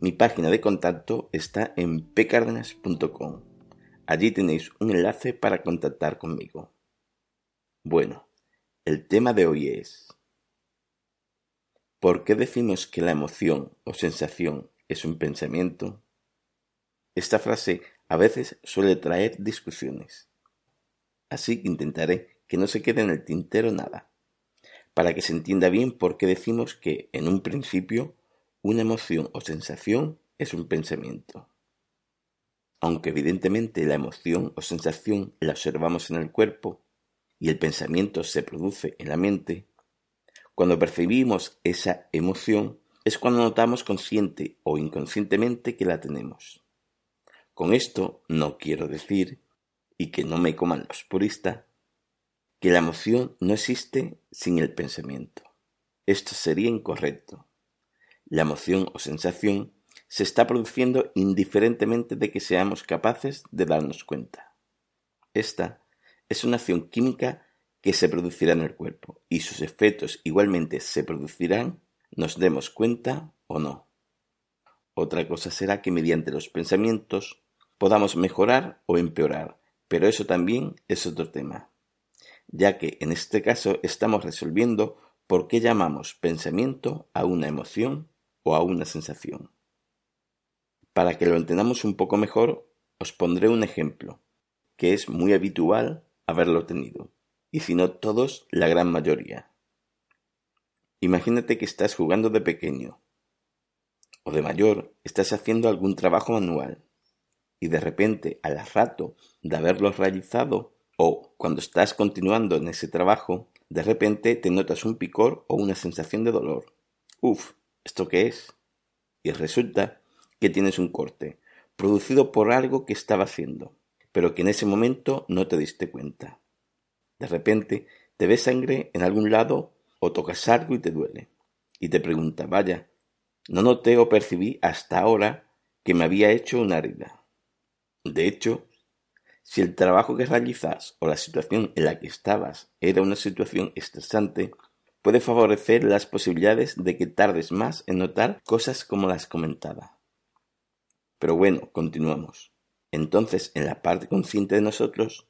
mi página de contacto está en pcardenas.com. Allí tenéis un enlace para contactar conmigo. Bueno, el tema de hoy es ¿Por qué decimos que la emoción o sensación es un pensamiento? Esta frase a veces suele traer discusiones. Así que intentaré que no se quede en el tintero nada, para que se entienda bien por qué decimos que, en un principio, una emoción o sensación es un pensamiento. Aunque evidentemente la emoción o sensación la observamos en el cuerpo y el pensamiento se produce en la mente, cuando percibimos esa emoción es cuando notamos consciente o inconscientemente que la tenemos. Con esto no quiero decir, y que no me coman los puristas, que la emoción no existe sin el pensamiento. Esto sería incorrecto. La emoción o sensación se está produciendo indiferentemente de que seamos capaces de darnos cuenta. Esta es una acción química que se producirá en el cuerpo y sus efectos igualmente se producirán, nos demos cuenta o no. Otra cosa será que mediante los pensamientos podamos mejorar o empeorar, pero eso también es otro tema, ya que en este caso estamos resolviendo por qué llamamos pensamiento a una emoción a una sensación. Para que lo entendamos un poco mejor, os pondré un ejemplo, que es muy habitual haberlo tenido, y si no todos, la gran mayoría. Imagínate que estás jugando de pequeño, o de mayor, estás haciendo algún trabajo manual, y de repente, al rato de haberlo realizado, o cuando estás continuando en ese trabajo, de repente te notas un picor o una sensación de dolor. Uf, ¿Esto qué es? Y resulta que tienes un corte, producido por algo que estaba haciendo, pero que en ese momento no te diste cuenta. De repente te ves sangre en algún lado o tocas algo y te duele. Y te pregunta, vaya, no noté o percibí hasta ahora que me había hecho una herida. De hecho, si el trabajo que realizas o la situación en la que estabas era una situación estresante, puede favorecer las posibilidades de que tardes más en notar cosas como las comentaba. Pero bueno, continuamos. Entonces, en la parte consciente de nosotros,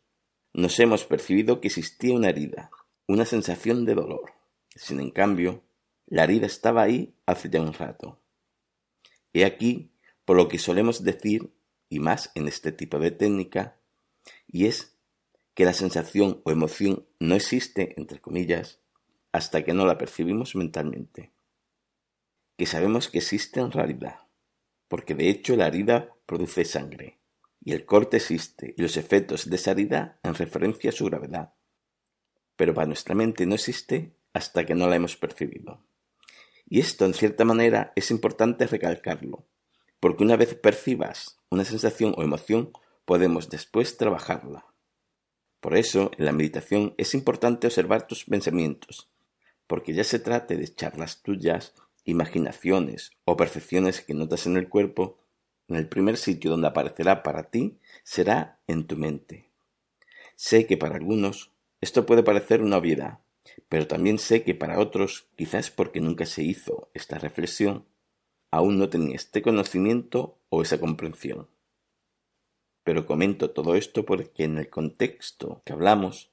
nos hemos percibido que existía una herida, una sensación de dolor. Sin en cambio, la herida estaba ahí hace ya un rato. He aquí por lo que solemos decir, y más en este tipo de técnica, y es que la sensación o emoción no existe, entre comillas, hasta que no la percibimos mentalmente, que sabemos que existe en realidad, porque de hecho la herida produce sangre, y el corte existe, y los efectos de esa herida en referencia a su gravedad, pero para nuestra mente no existe hasta que no la hemos percibido. Y esto, en cierta manera, es importante recalcarlo, porque una vez percibas una sensación o emoción, podemos después trabajarla. Por eso, en la meditación es importante observar tus pensamientos, porque ya se trate de charlas tuyas, imaginaciones o percepciones que notas en el cuerpo, en el primer sitio donde aparecerá para ti será en tu mente. Sé que para algunos esto puede parecer una obviedad, pero también sé que para otros, quizás porque nunca se hizo esta reflexión, aún no tenía este conocimiento o esa comprensión. Pero comento todo esto porque en el contexto que hablamos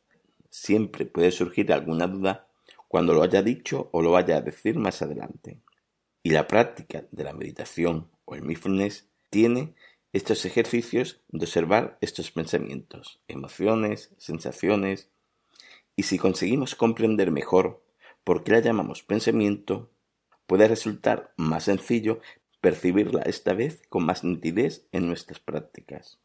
siempre puede surgir alguna duda cuando lo haya dicho o lo vaya a decir más adelante. Y la práctica de la meditación o el mindfulness tiene estos ejercicios de observar estos pensamientos, emociones, sensaciones, y si conseguimos comprender mejor por qué la llamamos pensamiento, puede resultar más sencillo percibirla esta vez con más nitidez en nuestras prácticas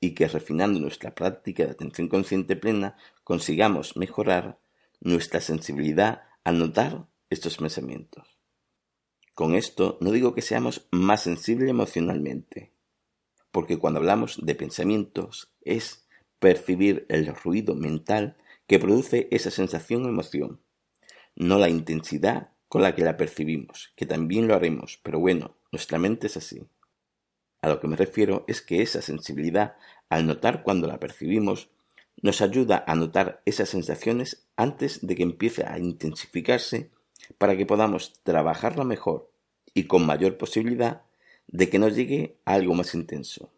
y que refinando nuestra práctica de atención consciente plena consigamos mejorar nuestra sensibilidad a notar estos pensamientos. Con esto no digo que seamos más sensibles emocionalmente, porque cuando hablamos de pensamientos es percibir el ruido mental que produce esa sensación o emoción, no la intensidad con la que la percibimos, que también lo haremos, pero bueno, nuestra mente es así. A lo que me refiero es que esa sensibilidad, al notar cuando la percibimos, nos ayuda a notar esas sensaciones antes de que empiece a intensificarse para que podamos trabajarla mejor y con mayor posibilidad de que nos llegue a algo más intenso,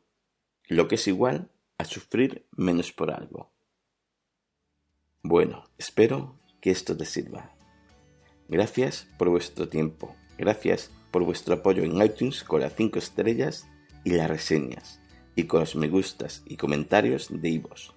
lo que es igual a sufrir menos por algo. Bueno, espero que esto te sirva. Gracias por vuestro tiempo, gracias por vuestro apoyo en iTunes con las 5 estrellas y las reseñas, y con los me gustas y comentarios de Ivos.